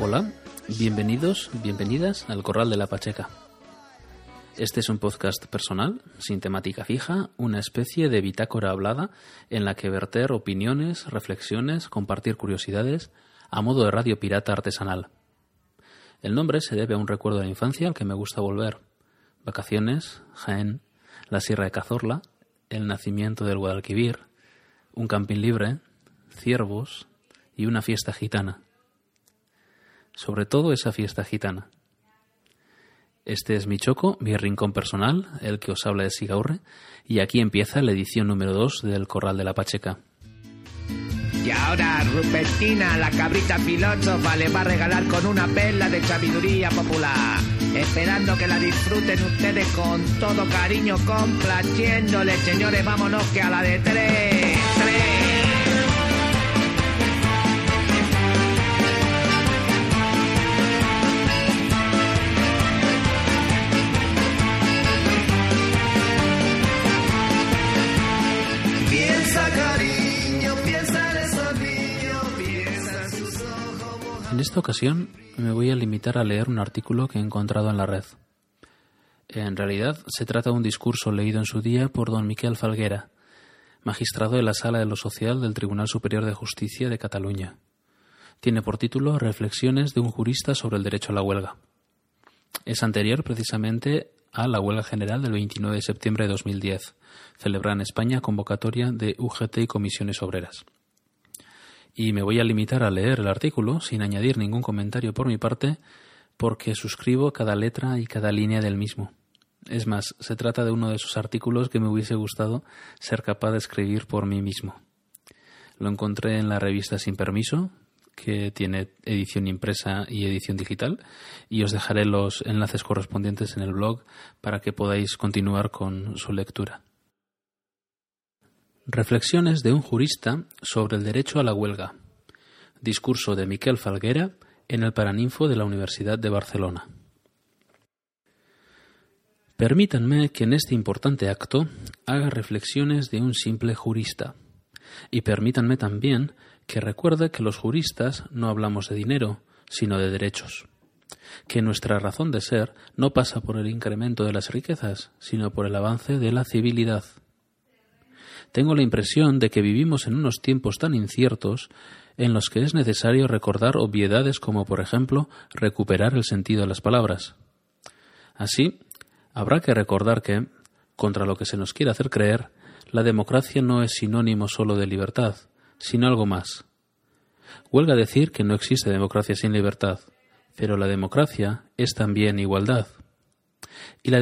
Hola, bienvenidos, bienvenidas al Corral de la Pacheca. Este es un podcast personal, sin temática fija, una especie de bitácora hablada en la que verter opiniones, reflexiones, compartir curiosidades, a modo de radio pirata artesanal. El nombre se debe a un recuerdo de la infancia al que me gusta volver. Vacaciones, Jaén, la Sierra de Cazorla, el nacimiento del Guadalquivir, un camping libre, ciervos y una fiesta gitana. Sobre todo esa fiesta gitana. Este es mi choco, mi rincón personal, el que os habla de Sigaurre, y aquí empieza la edición número 2 del Corral de la Pacheca. Y ahora Rupertina, la cabrita filósofa, le va a regalar con una perla de sabiduría popular. Esperando que la disfruten ustedes con todo cariño, complaciéndole, señores, vámonos que a la de tres, tres. Esta ocasión me voy a limitar a leer un artículo que he encontrado en la red. En realidad se trata de un discurso leído en su día por don Miquel Falguera, magistrado de la Sala de lo Social del Tribunal Superior de Justicia de Cataluña. Tiene por título Reflexiones de un jurista sobre el derecho a la huelga. Es anterior precisamente a la huelga general del 29 de septiembre de 2010, celebrada en España convocatoria de UGT y comisiones obreras. Y me voy a limitar a leer el artículo sin añadir ningún comentario por mi parte, porque suscribo cada letra y cada línea del mismo. Es más, se trata de uno de esos artículos que me hubiese gustado ser capaz de escribir por mí mismo. Lo encontré en la revista Sin Permiso, que tiene edición impresa y edición digital, y os dejaré los enlaces correspondientes en el blog para que podáis continuar con su lectura. Reflexiones de un jurista sobre el derecho a la huelga. Discurso de Miquel Falguera en el Paraninfo de la Universidad de Barcelona. Permítanme que en este importante acto haga reflexiones de un simple jurista. Y permítanme también que recuerde que los juristas no hablamos de dinero, sino de derechos. Que nuestra razón de ser no pasa por el incremento de las riquezas, sino por el avance de la civilidad. Tengo la impresión de que vivimos en unos tiempos tan inciertos en los que es necesario recordar obviedades como, por ejemplo, recuperar el sentido de las palabras. Así, habrá que recordar que, contra lo que se nos quiere hacer creer, la democracia no es sinónimo solo de libertad, sino algo más. Huelga decir que no existe democracia sin libertad, pero la democracia es también igualdad. Y la,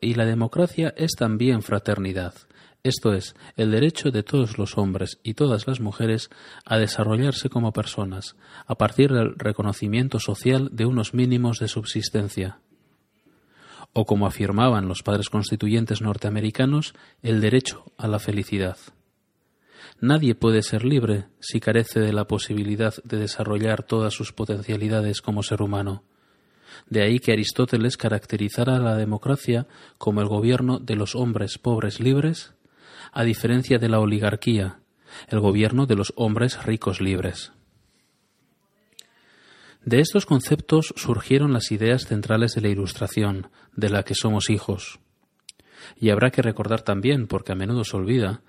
y la democracia es también fraternidad, esto es, el derecho de todos los hombres y todas las mujeres a desarrollarse como personas, a partir del reconocimiento social de unos mínimos de subsistencia. O como afirmaban los padres constituyentes norteamericanos, el derecho a la felicidad. Nadie puede ser libre si carece de la posibilidad de desarrollar todas sus potencialidades como ser humano. De ahí que Aristóteles caracterizara a la democracia como el gobierno de los hombres pobres libres a diferencia de la oligarquía, el gobierno de los hombres ricos libres. De estos conceptos surgieron las ideas centrales de la Ilustración, de la que somos hijos. Y habrá que recordar también, porque a menudo se olvida,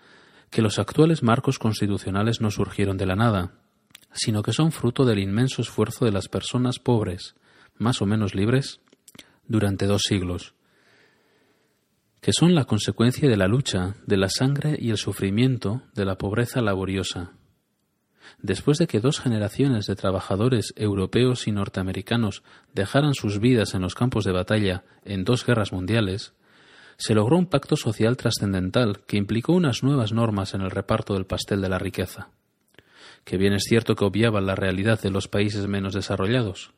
que los actuales marcos constitucionales no surgieron de la nada, sino que son fruto del inmenso esfuerzo de las personas pobres, más o menos libres, durante dos siglos, que son la consecuencia de la lucha, de la sangre y el sufrimiento, de la pobreza laboriosa. Después de que dos generaciones de trabajadores europeos y norteamericanos dejaran sus vidas en los campos de batalla en dos guerras mundiales, se logró un pacto social trascendental que implicó unas nuevas normas en el reparto del pastel de la riqueza, que bien es cierto que obviaban la realidad de los países menos desarrollados,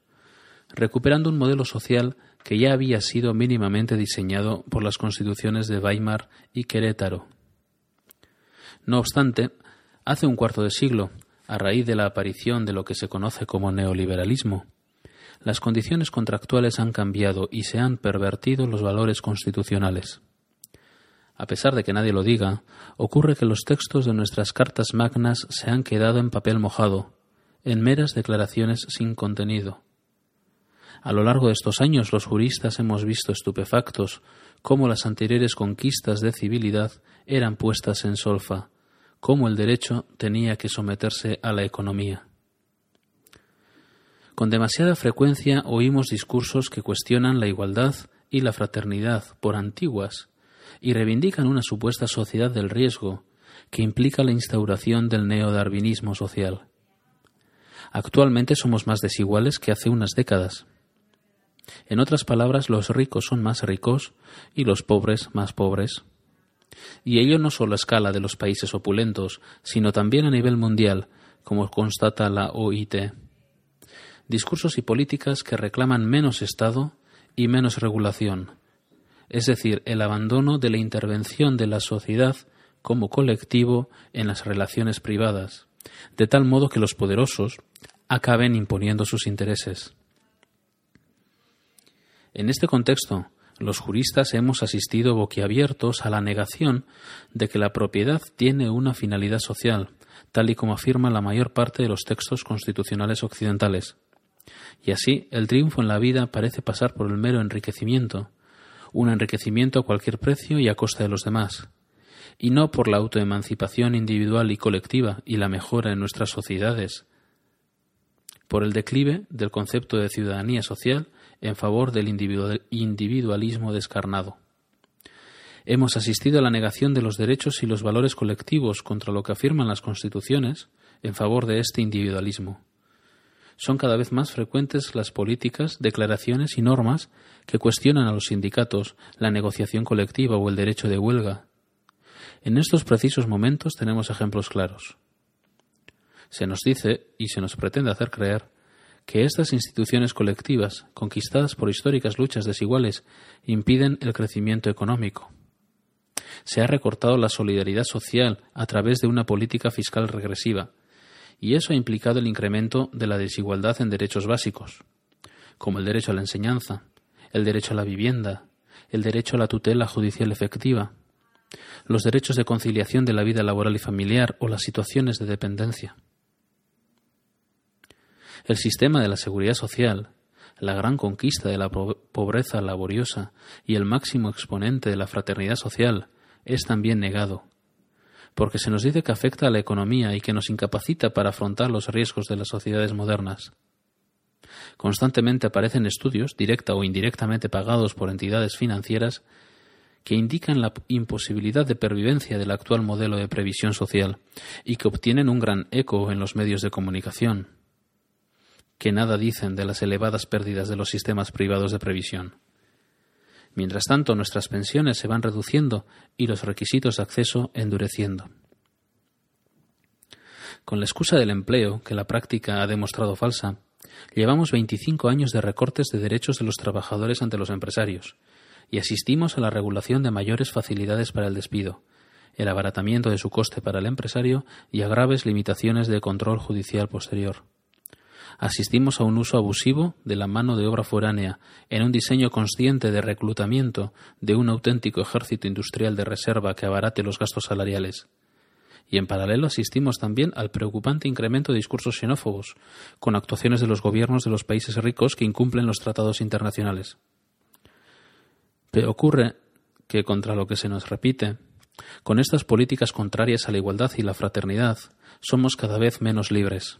recuperando un modelo social que ya había sido mínimamente diseñado por las constituciones de Weimar y Querétaro. No obstante, hace un cuarto de siglo, a raíz de la aparición de lo que se conoce como neoliberalismo, las condiciones contractuales han cambiado y se han pervertido los valores constitucionales. A pesar de que nadie lo diga, ocurre que los textos de nuestras cartas magnas se han quedado en papel mojado, en meras declaraciones sin contenido. A lo largo de estos años los juristas hemos visto estupefactos cómo las anteriores conquistas de civilidad eran puestas en solfa, cómo el derecho tenía que someterse a la economía. Con demasiada frecuencia oímos discursos que cuestionan la igualdad y la fraternidad por antiguas y reivindican una supuesta sociedad del riesgo que implica la instauración del neodarwinismo social. Actualmente somos más desiguales que hace unas décadas. En otras palabras, los ricos son más ricos y los pobres más pobres. Y ello no solo a escala de los países opulentos, sino también a nivel mundial, como constata la OIT. Discursos y políticas que reclaman menos Estado y menos regulación, es decir, el abandono de la intervención de la sociedad como colectivo en las relaciones privadas, de tal modo que los poderosos acaben imponiendo sus intereses. En este contexto, los juristas hemos asistido boquiabiertos a la negación de que la propiedad tiene una finalidad social, tal y como afirma la mayor parte de los textos constitucionales occidentales. Y así, el triunfo en la vida parece pasar por el mero enriquecimiento, un enriquecimiento a cualquier precio y a costa de los demás, y no por la autoemancipación individual y colectiva y la mejora en nuestras sociedades, por el declive del concepto de ciudadanía social en favor del individualismo descarnado. Hemos asistido a la negación de los derechos y los valores colectivos contra lo que afirman las constituciones en favor de este individualismo. Son cada vez más frecuentes las políticas, declaraciones y normas que cuestionan a los sindicatos, la negociación colectiva o el derecho de huelga. En estos precisos momentos tenemos ejemplos claros. Se nos dice, y se nos pretende hacer creer, que estas instituciones colectivas, conquistadas por históricas luchas desiguales, impiden el crecimiento económico. Se ha recortado la solidaridad social a través de una política fiscal regresiva, y eso ha implicado el incremento de la desigualdad en derechos básicos, como el derecho a la enseñanza, el derecho a la vivienda, el derecho a la tutela judicial efectiva, los derechos de conciliación de la vida laboral y familiar o las situaciones de dependencia. El sistema de la seguridad social, la gran conquista de la pobreza laboriosa y el máximo exponente de la fraternidad social es también negado, porque se nos dice que afecta a la economía y que nos incapacita para afrontar los riesgos de las sociedades modernas. Constantemente aparecen estudios, directa o indirectamente pagados por entidades financieras, que indican la imposibilidad de pervivencia del actual modelo de previsión social y que obtienen un gran eco en los medios de comunicación que nada dicen de las elevadas pérdidas de los sistemas privados de previsión. Mientras tanto, nuestras pensiones se van reduciendo y los requisitos de acceso endureciendo. Con la excusa del empleo, que la práctica ha demostrado falsa, llevamos 25 años de recortes de derechos de los trabajadores ante los empresarios y asistimos a la regulación de mayores facilidades para el despido, el abaratamiento de su coste para el empresario y a graves limitaciones de control judicial posterior asistimos a un uso abusivo de la mano de obra foránea, en un diseño consciente de reclutamiento de un auténtico ejército industrial de reserva que abarate los gastos salariales. Y en paralelo asistimos también al preocupante incremento de discursos xenófobos, con actuaciones de los gobiernos de los países ricos que incumplen los tratados internacionales. Pero ocurre que, contra lo que se nos repite, con estas políticas contrarias a la igualdad y la fraternidad, somos cada vez menos libres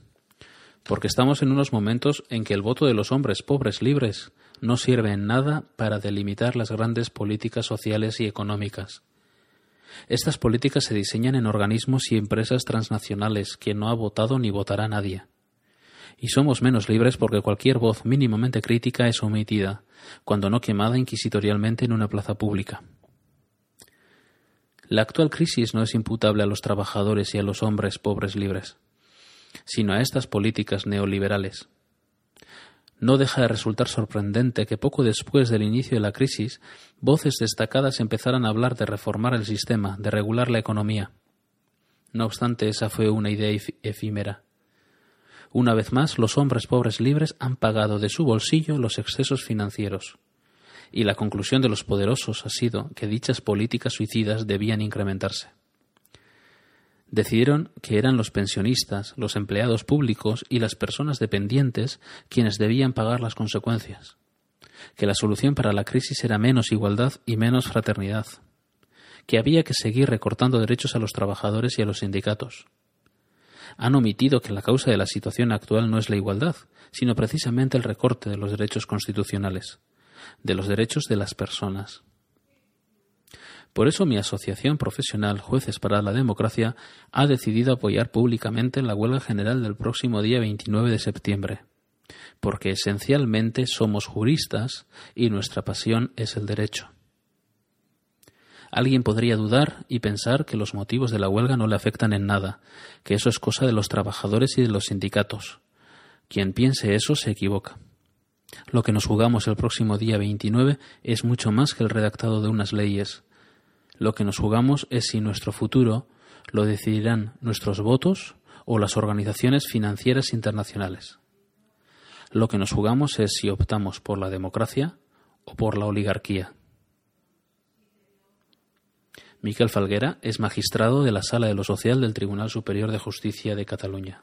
porque estamos en unos momentos en que el voto de los hombres pobres libres no sirve en nada para delimitar las grandes políticas sociales y económicas. Estas políticas se diseñan en organismos y empresas transnacionales que no ha votado ni votará nadie. Y somos menos libres porque cualquier voz mínimamente crítica es omitida, cuando no quemada inquisitorialmente en una plaza pública. La actual crisis no es imputable a los trabajadores y a los hombres pobres libres sino a estas políticas neoliberales. No deja de resultar sorprendente que poco después del inicio de la crisis, voces destacadas empezaran a hablar de reformar el sistema, de regular la economía. No obstante, esa fue una idea efímera. Una vez más, los hombres pobres libres han pagado de su bolsillo los excesos financieros. Y la conclusión de los poderosos ha sido que dichas políticas suicidas debían incrementarse. Decidieron que eran los pensionistas, los empleados públicos y las personas dependientes quienes debían pagar las consecuencias, que la solución para la crisis era menos igualdad y menos fraternidad, que había que seguir recortando derechos a los trabajadores y a los sindicatos. Han omitido que la causa de la situación actual no es la igualdad, sino precisamente el recorte de los derechos constitucionales, de los derechos de las personas. Por eso mi asociación profesional Jueces para la Democracia ha decidido apoyar públicamente la huelga general del próximo día 29 de septiembre, porque esencialmente somos juristas y nuestra pasión es el derecho. Alguien podría dudar y pensar que los motivos de la huelga no le afectan en nada, que eso es cosa de los trabajadores y de los sindicatos. Quien piense eso se equivoca. Lo que nos jugamos el próximo día 29 es mucho más que el redactado de unas leyes, lo que nos jugamos es si nuestro futuro lo decidirán nuestros votos o las organizaciones financieras internacionales. Lo que nos jugamos es si optamos por la democracia o por la oligarquía. Miquel Falguera es magistrado de la Sala de lo Social del Tribunal Superior de Justicia de Cataluña.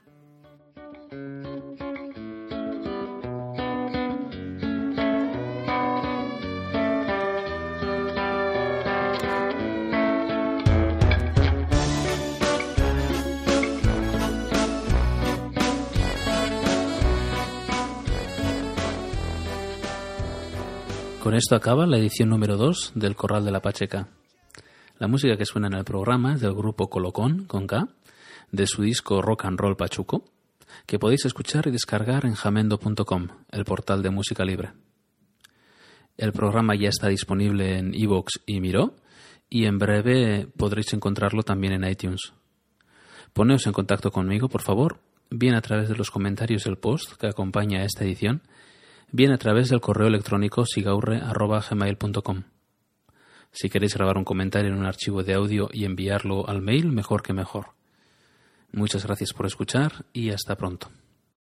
Con esto acaba la edición número 2 del Corral de la Pacheca. La música que suena en el programa es del grupo Colocón, con K, de su disco Rock and Roll Pachuco, que podéis escuchar y descargar en jamendo.com, el portal de música libre. El programa ya está disponible en iVoox y Miro, y en breve podréis encontrarlo también en iTunes. Poneos en contacto conmigo, por favor, bien a través de los comentarios del post que acompaña a esta edición, bien a través del correo electrónico sigaurre.gmail.com. Si queréis grabar un comentario en un archivo de audio y enviarlo al mail, mejor que mejor. Muchas gracias por escuchar y hasta pronto.